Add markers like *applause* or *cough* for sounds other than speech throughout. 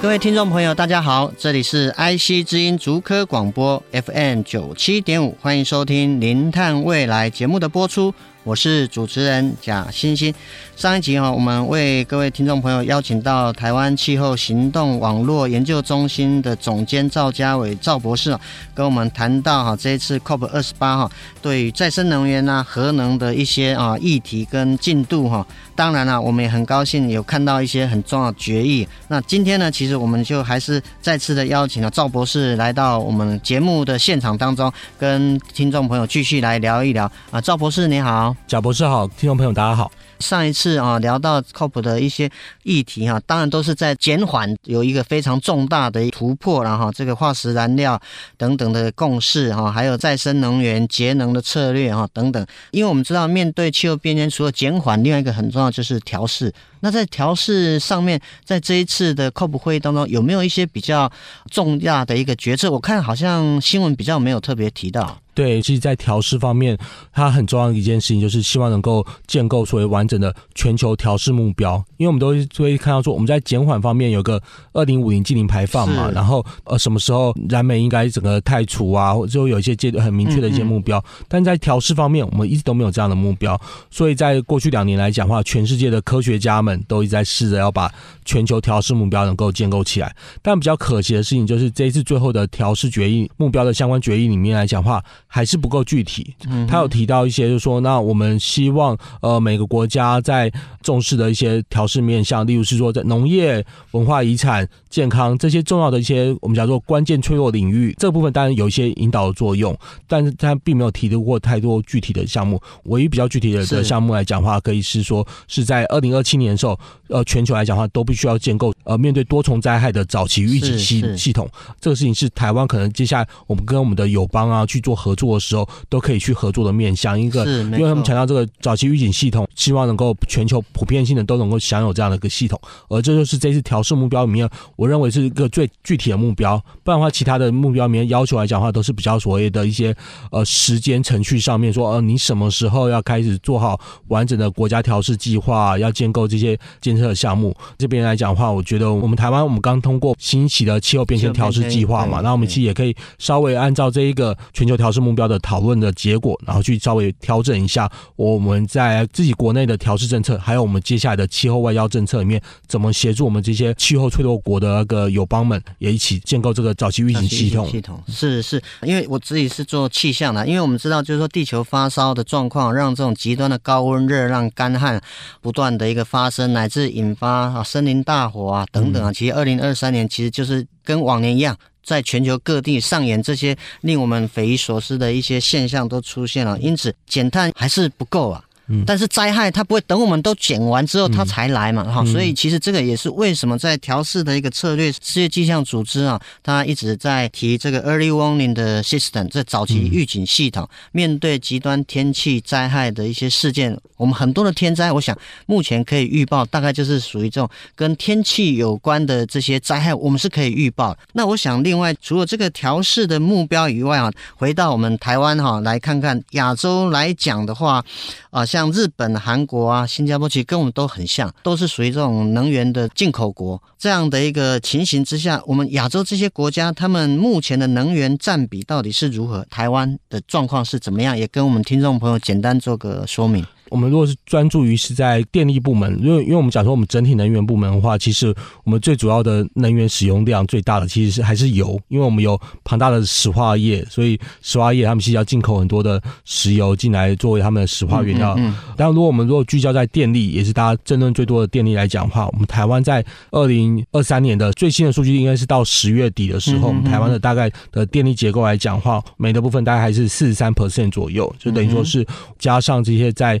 各位听众朋友，大家好，这里是 IC 之音竹科广播 FM 九七点五，欢迎收听《零碳未来》节目的播出。我是主持人贾欣欣。上一集哈，我们为各位听众朋友邀请到台湾气候行动网络研究中心的总监赵家伟赵博士，跟我们谈到哈这一次 COP 二十八哈对于再生能源呐、核能的一些啊议题跟进度哈。当然了，我们也很高兴有看到一些很重要的决议。那今天呢，其实我们就还是再次的邀请了赵博士来到我们节目的现场当中，跟听众朋友继续来聊一聊啊。赵博士你好。贾博士好，听众朋友大家好。上一次啊聊到 COP 的一些议题哈，当然都是在减缓有一个非常重大的突破，然后这个化石燃料等等的共识哈，还有再生能源节能的策略哈等等。因为我们知道面对气候变迁，除了减缓，另外一个很重要就是调试。那在调试上面，在这一次的 COP 会议当中，有没有一些比较重大的一个决策？我看好像新闻比较没有特别提到。对，其实，在调试方面，它很重要的一件事情就是希望能够建构所谓完整的全球调试目标。因为我们都会看到说，我们在减缓方面有个二零五零净零排放嘛，然后呃，什么时候燃煤应该整个汰除啊，或者有一些阶段很明确的一些目标。嗯嗯，但在调试方面，我们一直都没有这样的目标。所以在过去两年来讲的话，全世界的科学家们都一直在试着要把全球调试目标能够建构起来。但比较可惜的事情就是，这一次最后的调试决议目标的相关决议里面来讲的话，还是不够具体，他有提到一些，就是说，那我们希望呃每个国家在重视的一些调试面向，例如是说在农业、文化遗产、健康这些重要的一些我们叫做关键脆弱领域，这部分当然有一些引导的作用，但是他并没有提到过太多具体的项目。唯一比较具体的的项目来讲的话，可以是说是在二零二七年的时候，呃，全球来讲的话都必须要建构呃面对多重灾害的早期预警系系统。这个事情是台湾可能接下来我们跟我们的友邦啊去做合作的时候。都可以去合作的面向一个，因为他们强调这个早期预警系统，希望能够全球普遍性的都能够享有这样的一个系统，而这就是这次调试目标里面，我认为是一个最具体的目标。不然的话，其他的目标里面要求来讲的话，都是比较所谓的一些呃时间程序上面说，呃你什么时候要开始做好完整的国家调试计划，要建构这些监测项目。这边来讲的话，我觉得我们台湾我们刚通过新起的气候变迁调试计划嘛，那我们其实也可以稍微按照这一个全球调试目标的讨论的结果，然后去稍微调整一下我们在自己国内的调试政策，还有我们接下来的气候外交政策里面，怎么协助我们这些气候脆弱国的那个友邦们，也一起建构这个早期预警系统。系统是是，因为我自己是做气象的，因为我们知道，就是说地球发烧的状况，让这种极端的高温、热浪、干旱不断的一个发生，乃至引发啊森林大火啊等等啊。其实二零二三年其实就是跟往年一样。在全球各地上演这些令我们匪夷所思的一些现象都出现了，因此减碳还是不够啊。但是灾害它不会等我们都减完之后它才来嘛，哈、嗯，所以其实这个也是为什么在调试的一个策略，世界气象组织啊，它一直在提这个 early warning 的 system，这早期预警系统，面对极端天气灾害的一些事件，我们很多的天灾，我想目前可以预报，大概就是属于这种跟天气有关的这些灾害，我们是可以预报。那我想另外除了这个调试的目标以外啊，回到我们台湾哈，来看看亚洲来讲的话，啊，像。像日本、韩国啊、新加坡，其实跟我们都很像，都是属于这种能源的进口国。这样的一个情形之下，我们亚洲这些国家，他们目前的能源占比到底是如何？台湾的状况是怎么样？也跟我们听众朋友简单做个说明。我们如果是专注于是在电力部门，因为因为我们讲说我们整体能源部门的话，其实我们最主要的能源使用量最大的其实是还是油，因为我们有庞大的石化业，所以石化业他们其实要进口很多的石油进来作为他们的石化原料。嗯，但如果我们如果聚焦在电力，也是大家争论最多的电力来讲的话，我们台湾在二零二三年的最新的数据应该是到十月底的时候，我们台湾的大概的电力结构来讲的话，煤的部分大概还是四十三 percent 左右，就等于说是加上这些在。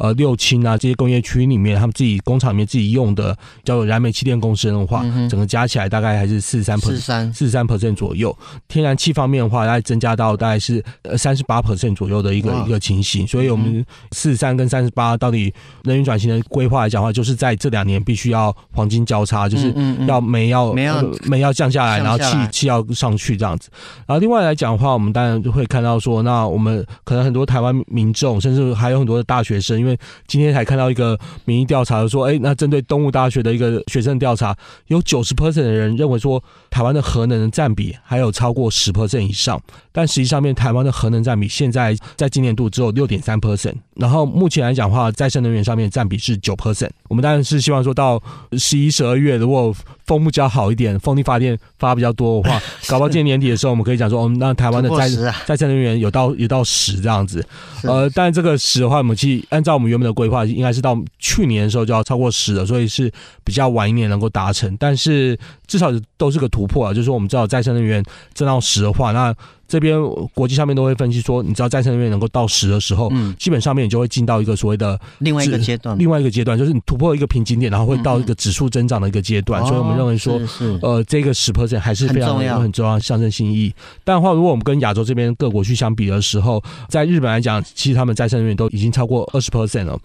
呃，六轻啊，这些工业区里面，他们自己工厂里面自己用的叫做燃煤气电共生的话，嗯、整个加起来大概还是四十三 percent，四十三 percent 左右。天然气方面的话，大概增加到大概是呃三十八 percent 左右的一个一个情形。所以，我们四十三跟三十八到底能源转型的规划来讲的话，就是在这两年必须要黄金交叉，就是要煤要煤要煤要降下来，然后气气要上去这样子。然后另外来讲的话，我们当然就会看到说，那我们可能很多台湾民众，甚至还有很多的大学生，因为今天还看到一个民意调查，说，哎，那针对东吴大学的一个学生调查，有九十 percent 的人认为说，台湾的核能的占比还有超过十 percent 以上，但实际上面台湾的核能占比现在在今年度只有六点三 percent，然后目前来讲的话，再生能源上面占比是九 percent。我们当然是希望说到十一、十二月，如果风比较好一点，风力发电发比较多的话，*laughs* 搞不好今年年底的时候，我们可以讲说，哦，那台湾的再再生能源有到有到十这样子。呃，但这个十的话，我们其实按照我们原本的规划，应该是到去年的时候就要超过十了，所以是比较晚一年能够达成。但是至少都是个突破啊，就是说我们知道再生能源增到十的话，那。这边国际上面都会分析说，你知道再生能源能够到十的时候，嗯，基本上面你就会进到一个所谓的另外一个阶段，另外一个阶段就是你突破一个瓶颈点，然后会到一个指数增长的一个阶段。嗯嗯，所以我们认为说，哦、是是呃，这个十 percent 还是非常有很重要象征性意义。但的话，如果我们跟亚洲这边各国去相比的时候，在日本来讲，其实他们再生能源都已经超过二十 percent 了。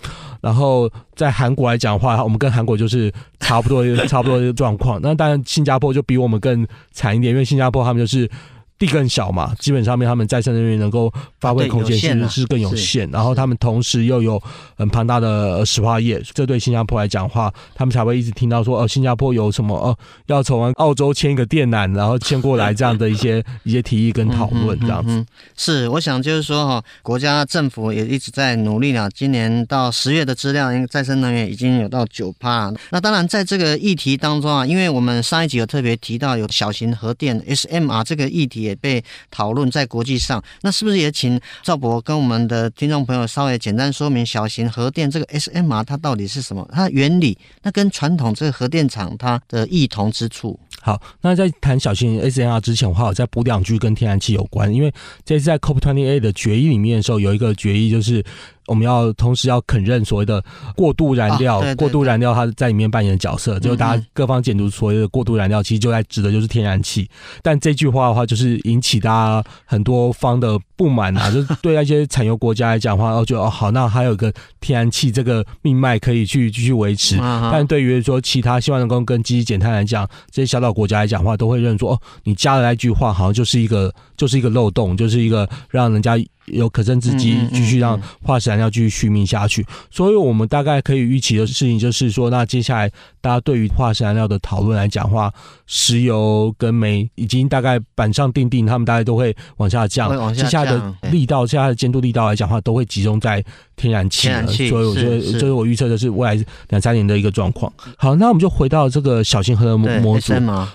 然后在韩国来讲的话，我们跟韩国就是差不多 *laughs* 差不多的状况。那当然，新加坡就比我们更惨一点，因为新加坡他们就是。地更小嘛，基本上面他们再生能源能够发挥空间其实是更有限，然后他们同时又有很庞大的石化业，这对新加坡来讲话，他们才会一直听到说，哦，新加坡有什么哦，要从澳洲签一个电缆，然后迁过来这样的一些 *laughs* 一些提议跟讨论这样子。嗯嗯嗯、是，我想就是说哈，国家政府也一直在努力了。今年到十月的资料，因为再生能源已经有到九趴。那当然在这个议题当中啊，因为我们上一集有特别提到有小型核电 SMR 这个议题。也被讨论在国际上，那是不是也请赵博跟我们的听众朋友稍微简单说明小型核电这个 SMR 它到底是什么？它的原理，那跟传统这个核电厂它的异同之处。好，那在谈小型 SMR 之前的话，我再补两句跟天然气有关，因为这次在 COP28 的决议里面的时候，有一个决议就是。我们要同时要肯认所谓的过度燃料，过度燃料它在里面扮演的角色，就是大家各方解读所谓的过度燃料，其实就在指的就是天然气。但这句话的话，就是引起大家很多方的不满啊，*laughs* 就是对那些产油国家来讲的话，哦，就哦好，那还有一个天然气这个命脉可以去继续维持。但对于说其他希望能够跟积极减碳来讲，这些小岛国家来讲的话，都会认为说哦，你加了那句话，好像就是一个就是一个漏洞，就是一个让人家。有可乘之机，继续让化石燃料继续续命下去。所以，我们大概可以预期的事情就是说，那接下来大家对于化石燃料的讨论来讲的话，石油跟煤已经大概板上钉钉，他们大概都会往下降。接下来的力道，接下来的监督力道来讲的话，都会集中在天然气。所以，我觉得这是我预测的是未来两三年的一个状况。好，那我们就回到这个小型核能模模组。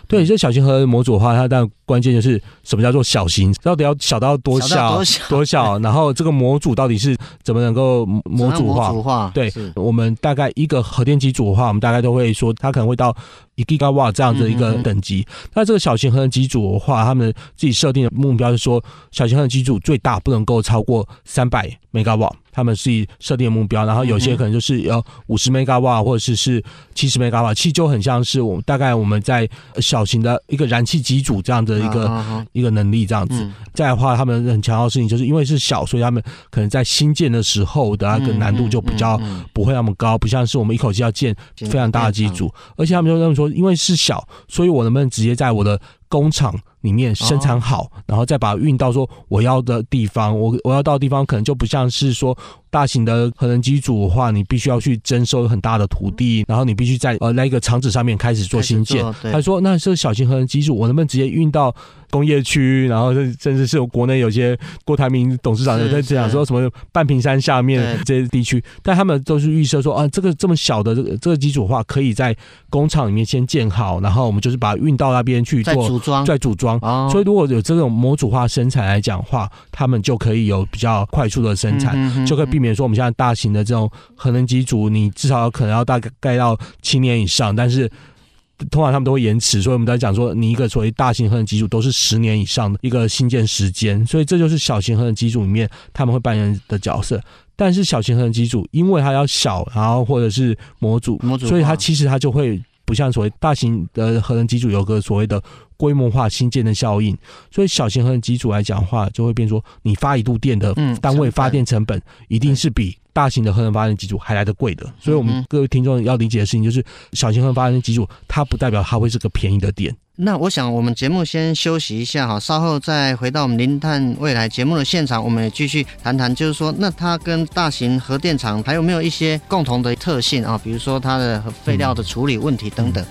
对，这小型核能模组的话，它但关键就是什么叫做小型？到底要小到多小？多小？*laughs* 然后这个模组到底是怎么能够模组化？组化对，我们大概一个核电机组的话，我们大概都会说它可能会到一 Gigawatt 这样的一个等级。那这个小型核能机组的话，他们自己设定的目标是说，小型核能机组最大不能够超过三百 Megawatt。他们是以设定的目标，然后有些可能就是要五十 Megawatt 或者是是七十 Megawatt，其实就很像是我们大概我们在小型的一个燃气机组这样的一个一个能力这样子。再来的话，他们很强调的事情就是因为是小，所以他们可能在新建的时候的那个难度就比较不会那么高，不像是我们一口气要建非常大的机组，而且他们就认为说，因为是小，所以我能不能直接在我的工厂里面生产好，然后再把它运到说我要的地方。我我要到的地方可能就不像是说大型的核能机组的话，你必须要去征收很大的土地，然后你必须在呃那个厂址上面开始做新建。他说，那这小型核能机组，我能不能直接运到？工业区，然后甚至是有国内有些郭台铭董事长有在讲说什么半屏山下面这些地区，但他们都是预设说啊，这个这么小的这个这个机组的话，可以在工厂里面先建好，然后我们就是把它运到那边去做组装，再组装。所以如果有这种模组化生产来讲的话，他们就可以有比较快速的生产，就可以避免说我们现在大型的这种核能机组，你至少可能要大概盖到七年以上，但是。通常他们都会延迟，所以我们在讲说，你一个所谓大型核能机组都是十年以上的一个新建时间，所以这就是小型核能机组里面他们会扮演的角色。但是小型核能机组因为它要小，然后或者是模组，模组，所以它其实它就会不像所谓大型的核能机组有个所谓的规模化新建的效应，所以小型核能机组来讲的话，就会变说你发一度电的单位发电成本一定是比。大型的核能发电机组还来得贵的，所以我们各位听众要理解的事情就是，小型核能发电机组它不代表它会是个便宜的点。那我想我们节目先休息一下哈，稍后再回到我们零碳未来节目的现场，我们也继续谈谈，就是说那它跟大型核电厂还有没有一些共同的特性啊？比如说它的废料的处理问题等等。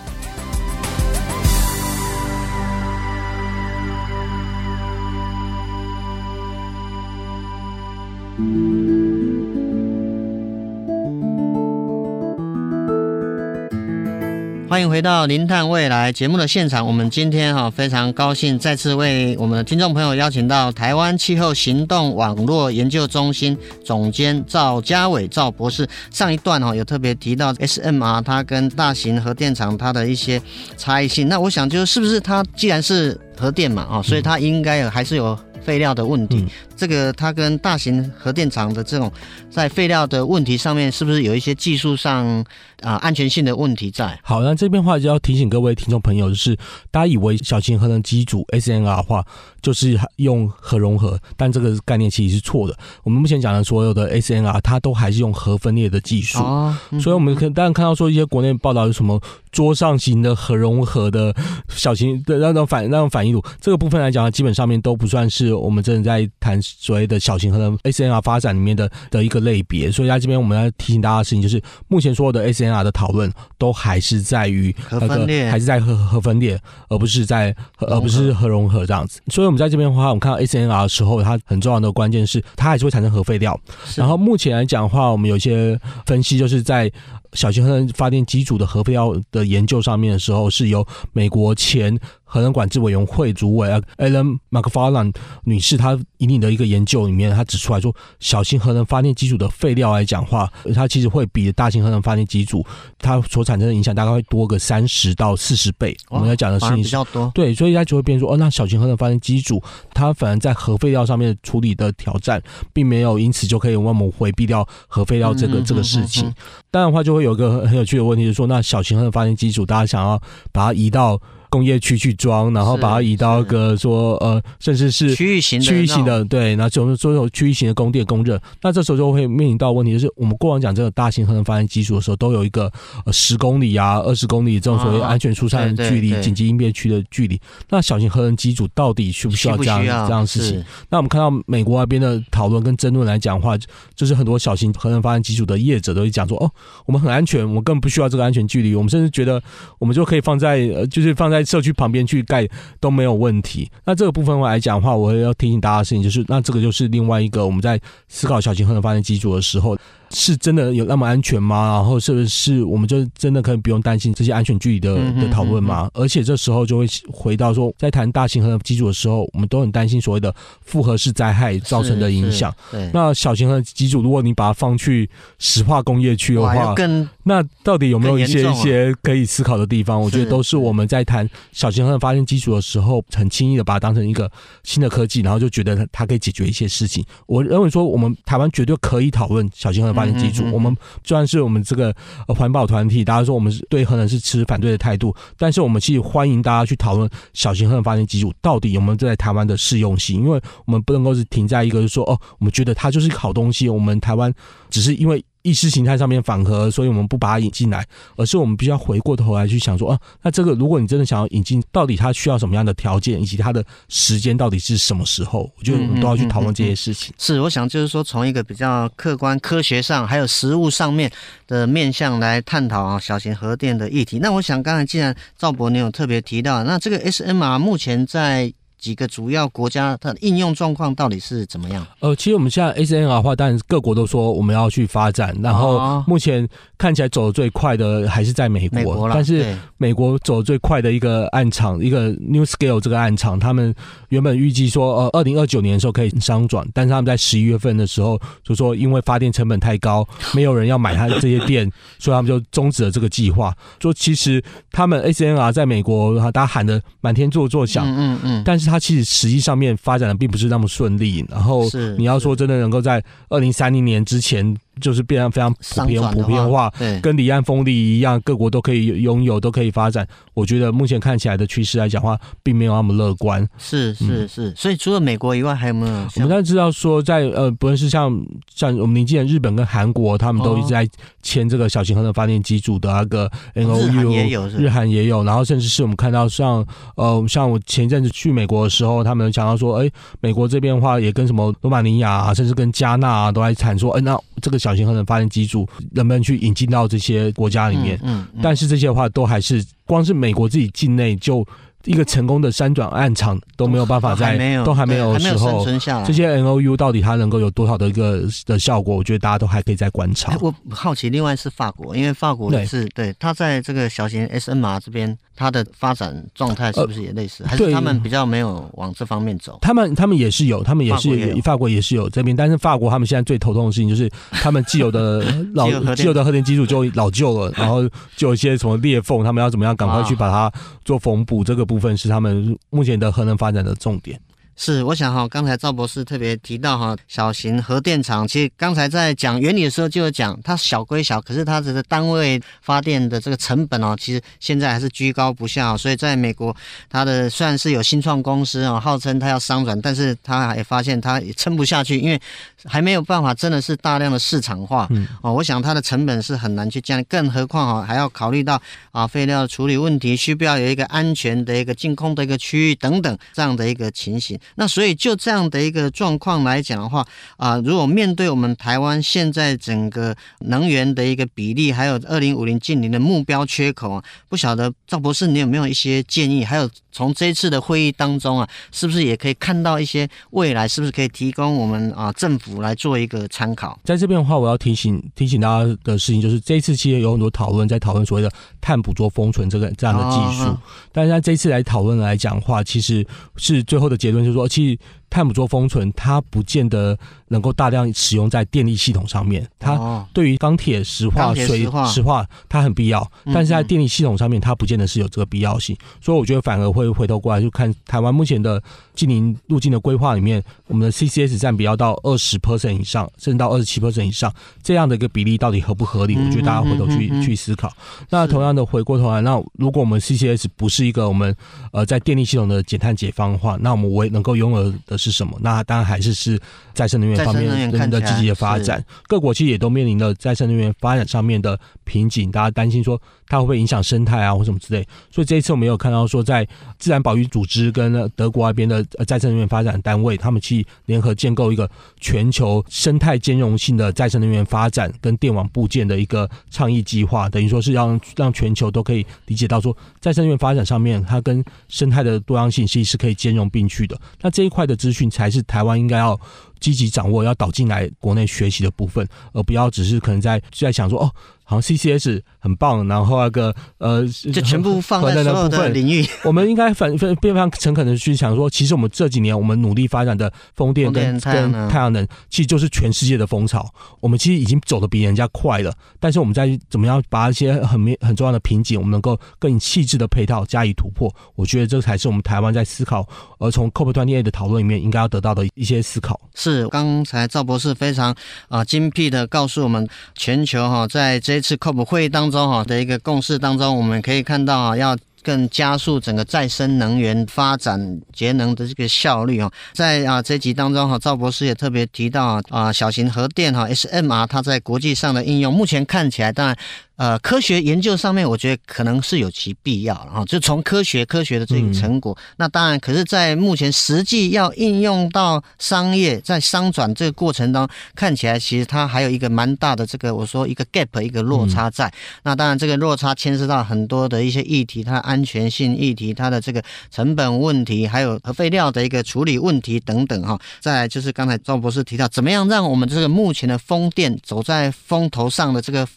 欢迎回到《零碳未来》节目的现场。我们今天哈非常高兴再次为我们的听众朋友邀请到台湾气候行动网络研究中心总监赵家伟赵博士。上一段哈有特别提到 SMR 它跟大型核电厂它的一些差异性。那我想就是不是它既然是核电嘛啊，所以它应该有还是有废料的问题。这个它跟大型核电厂的这种在废料的问题上面，是不是有一些技术上？啊，安全性的问题在。好，那这边话就要提醒各位听众朋友，就是大家以为小型核能机组 SNR 的话，就是用核融合，但这个概念其实是错的。我们目前讲的所有的 SNR，它都还是用核分裂的技术。哦，所以我们可当然看到说一些国内报道有什么桌上型的核融合的小型的那种反那种反应炉，这个部分来讲，基本上面都不算是我们真的在谈所谓的小型核能 SNR 发展里面的的一个类别。所以在这边我们要提醒大家的事情，就是目前所有的 SMR 的讨论都还是在于核分裂，还是在核核分裂，而不是在而不是核融合这样子。所以，我们在这边的话，我们看到 SNR 的时候，它很重要的关键是它还是会产生核废料。然后，目前来讲的话，我们有一些分析，就是在小型核能发电机组的核废料的研究上面的时候，是由美国前核能管制委员会主委 Ellen McFarland 女士，她引领的一个研究里面，她指出来说，小型核能发电机组的废料来讲话，它其实会比大型核能发电机组它所产生的影响大概会多个三十到四十倍。我们要讲的事情比较多，对，所以它就会变成说，哦，那小型核能发电机组它反而在核废料上面处理的挑战，并没有因此就可以让我们回避掉核废料这个这个事情。当然的话，就会有一个很有趣的问题，就是说，那小型核能发电机组，大家想要把它移到。工业区去装，然后把它移到一个说呃，甚至是区域型的区域型的对，然后就是说有区域型的供电供热，那这时候就会面临到问题，就是我们过往讲这个大型核能发电机组的时候，都有一个呃十公里啊、二十公里这种所谓安全疏散距离、紧急应变区的距离。那小型核能机组到底需不需要这样这样的事情？那我们看到美国那边的讨论跟争论来讲的话，就是很多小型核能发电机组的业者都会讲说，哦，我们很安全，我们根本不需要这个安全距离，我们甚至觉得我们就可以放在呃，就是放在。在社区旁边去盖都没有问题。那这个部分来讲的话，我要提醒大家的事情就是，那这个就是另外一个我们在思考小型核能发电机组的时候。是真的有那么安全吗？然后是不是我们就真的可以不用担心这些安全距离的的讨论吗？而且这时候就会回到说，在谈大型核能机组的时候，我们都很担心所谓的复合式灾害造成的影响。对，那小型核能机组，如果你把它放去石化工业区的话，那到底有没有一些一些可以思考的地方？我觉得都是我们在谈小型核能发电机组的时候，很轻易的把它当成一个新的科技，然后就觉得它它可以解决一些事情。我认为说，我们台湾绝对可以讨论小型核能发电机组，我们虽然是我们这个环保团体，大家说我们是对核能是持反对的态度，但是我们其实欢迎大家去讨论小型核能发电机组到底有没有在台湾的适用性，因为我们不能够是停在一个就是说哦，我们觉得它就是一个好东西，我们台湾只是因为意识形态上面反核，所以我们不把它引进来，而是我们必须要回过头来去想说，啊，那这个如果你真的想要引进，到底它需要什么样的条件，以及它的时间到底是什么时候？我觉得我们都要去讨论这些事情。是，我想就是说，从一个比较客观、科学上，还有实物上面的面向来探讨啊，小型核电的议题。那我想，刚才既然赵博你有特别提到，那这个 SMR 目前在。几个主要国家它的应用状况到底是怎么样？呃，其实我们现在 SNR 的话，当然各国都说我们要去发展，然后目前看起来走的最快的还是在美国，美国，但是美国走得最快的一个暗场，一个 New Scale 这个暗场，他们原本预计说，呃，二零二九年的时候可以商转，但是他们在十一月份的时候就说，因为发电成本太高，*laughs* 没有人要买他的这些电，所以他们就终止了这个计划。说其实他们 SNR 在美国，大家喊的满天作作响，嗯嗯，但是。它其实实际上面发展的并不是那么顺利，然后你要说真的能够在二零三零年之前。就是变得非常普遍普遍化，跟离岸风力一样，各国都可以拥有，都可以发展。我觉得目前看起来的趋势来讲的话，并没有那么乐观。是是是，所以除了美国以外，还有没有？我们现在知道说，在呃，不论是像像我们临近的日本跟韩国，他们都一直在签这个小型核能发电机组的那个 N O U，日韩也有，然后甚至是我们看到像呃，像我前一阵子去美国的时候，他们讲到说，哎，美国这边的话也跟什么罗马尼亚啊，甚至跟加纳啊，都在谈说，哎，那这个小。小型核能发电机组能不能去引进到这些国家里面？嗯，但是这些的话都还是光是美国自己境内就。一个成功的三转暗场都没有办法在，都还没有的时候，这些 N O U 到底它能够有多少的一个的效果？我觉得大家都还可以再观察。我好奇，另外是法国，因为法国也是对它在这个小型 S M R 这边，它的发展状态是不是也类似？还是他们比较没有往这方面走？他们他们也是有，他们也是法国也是有这边，但是法国他们现在最头痛的事情就是他们既有的 *laughs* 老既有的核电机组就老旧了，*laughs* 然后就有一些什么裂缝，他们要怎么样赶快去把它做缝补这个。部分是他们目前的核能发展的重点。是，我想哈，刚才赵博士特别提到哈，小型核电厂，其实刚才在讲原理的时候就有讲，它小归小，可是它这个单位发电的这个成本哦，其实现在还是居高不下。所以在美国，它的虽然是有新创公司哦，号称它要商转，但是它也发现它也撑不下去，因为还没有办法真的是大量的市场化。嗯，哦，我想它的成本是很难去降，更何况哈还要考虑到啊废料处理问题，需不需要有一个安全的一个净空的一个区域等等这样的一个情形。那所以就这样的一个状况来讲的话，啊，如果面对我们台湾现在整个能源的一个比例，还有二零五零近零的目标缺口啊，不晓得赵博士你有没有一些建议？还有从这一次的会议当中啊，是不是也可以看到一些未来，是不是可以提供我们啊政府来做一个参考？在这边的话，我要提醒提醒大家的事情就是，这一次其实有很多讨论在讨论所谓的碳捕捉封存这个这样的技术，哦、但是在这一次来讨论来讲的话，其实是最后的结论就是说，其实。碳捕捉封存，它不见得能够大量使用在电力系统上面。它对于钢铁、石化、水、石化，它很必要，但是在电力系统上面，它不见得是有这个必要性。所以我觉得反而会回头过来就看台湾目前的近邻路径的规划里面，我们的 CCS 占比要到二十 percent 以上，甚至到二十七 percent 以上，这样的一个比例到底合不合理？我觉得大家回头去去思考。那同样的回过头来，那如果我们 CCS 不是一个我们呃在电力系统的减碳解方的话，那我们唯能够拥有的。是什么？那当然还是是再生能源方面人的积极的发展。各国其实也都面临了再生能源发展上面的瓶颈，大家担心说它会不会影响生态啊，或什么之类。所以这一次我们有看到说，在自然保育组织跟德国那边的再生能源发展单位，他们去联合建构一个全球生态兼容性的再生能源发展跟电网部件的一个倡议计划，等于说是让让全球都可以理解到说，再生能源发展上面它跟生态的多样性其实是可以兼容并蓄的。那这一块的资讯才是台湾应该要积极掌握，要导进来国内学习的部分，而不要只是可能在在想说哦。好像 CCS 很棒，然后那个呃，就全部放在所有的领域。我们应该反非非常诚恳的去想说，其实我们这几年我们努力发展的风电跟跟太阳能，其实就是全世界的风潮。我们其实已经走得比人家快了，但是我们在怎么样把一些很很重要的瓶颈，我们能够更细致的配套加以突破。我觉得这才是我们台湾在思考，而从 COP28 的讨论里面应该要得到的一些思考。是刚才赵博士非常啊精辟的告诉我们，全球哈在这。一次 COP 会议当中哈的一个共识当中，我们可以看到啊，要更加速整个再生能源发展、节能的这个效率哦。在啊这集当中哈，赵博士也特别提到啊，小型核电哈 SMR 它在国际上的应用，目前看起来当然。呃，科学研究上面，我觉得可能是有其必要，然后就从科学科学的这个成果，嗯、那当然，可是，在目前实际要应用到商业，在商转这个过程当中，看起来其实它还有一个蛮大的这个，我说一个 gap，一个落差在。嗯、那当然，这个落差牵涉到很多的一些议题，它的安全性议题，它的这个成本问题，还有核废料的一个处理问题等等哈。再来就是刚才赵博士提到，怎么样让我们这个目前的风电走在风头上的这个。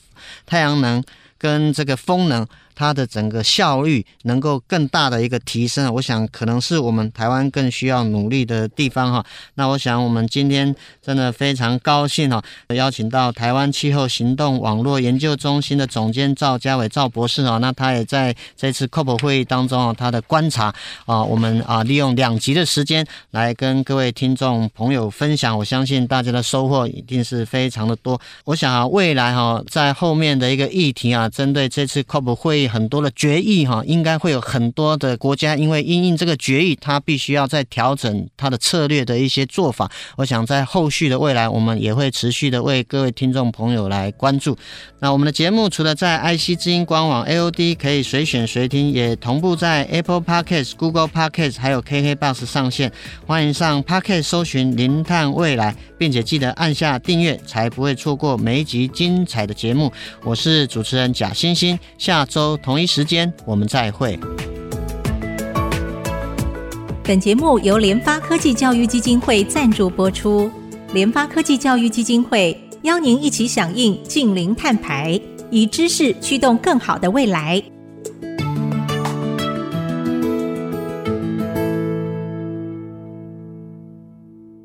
太阳能跟这个风能。它的整个效率能够更大的一个提升，我想可能是我们台湾更需要努力的地方哈。那我想我们今天真的非常高兴哈，邀请到台湾气候行动网络研究中心的总监赵家伟赵博士啊，那他也在这次 COP 会议当中啊，他的观察啊，我们啊利用两集的时间来跟各位听众朋友分享，我相信大家的收获一定是非常的多。我想啊，未来哈，在后面的一个议题啊，针对这次 COP 会议。很多的决议哈，应该会有很多的国家，因为因应这个决议，它必须要再调整它的策略的一些做法。我想在后续的未来，我们也会持续的为各位听众朋友来关注。那我们的节目除了在 IC 之音官网 AOD 可以随选随听，也同步在 Apple Podcast、Google Podcast 还有 KKBox 上线。欢迎上 Podcast 搜寻“零碳未来”，并且记得按下订阅，才不会错过每一集精彩的节目。我是主持人贾欣欣，下周。同一时间，我们再会。本节目由联发科技教育基金会赞助播出。联发科技教育基金会邀您一起响应近零碳排，以知识驱动更好的未来。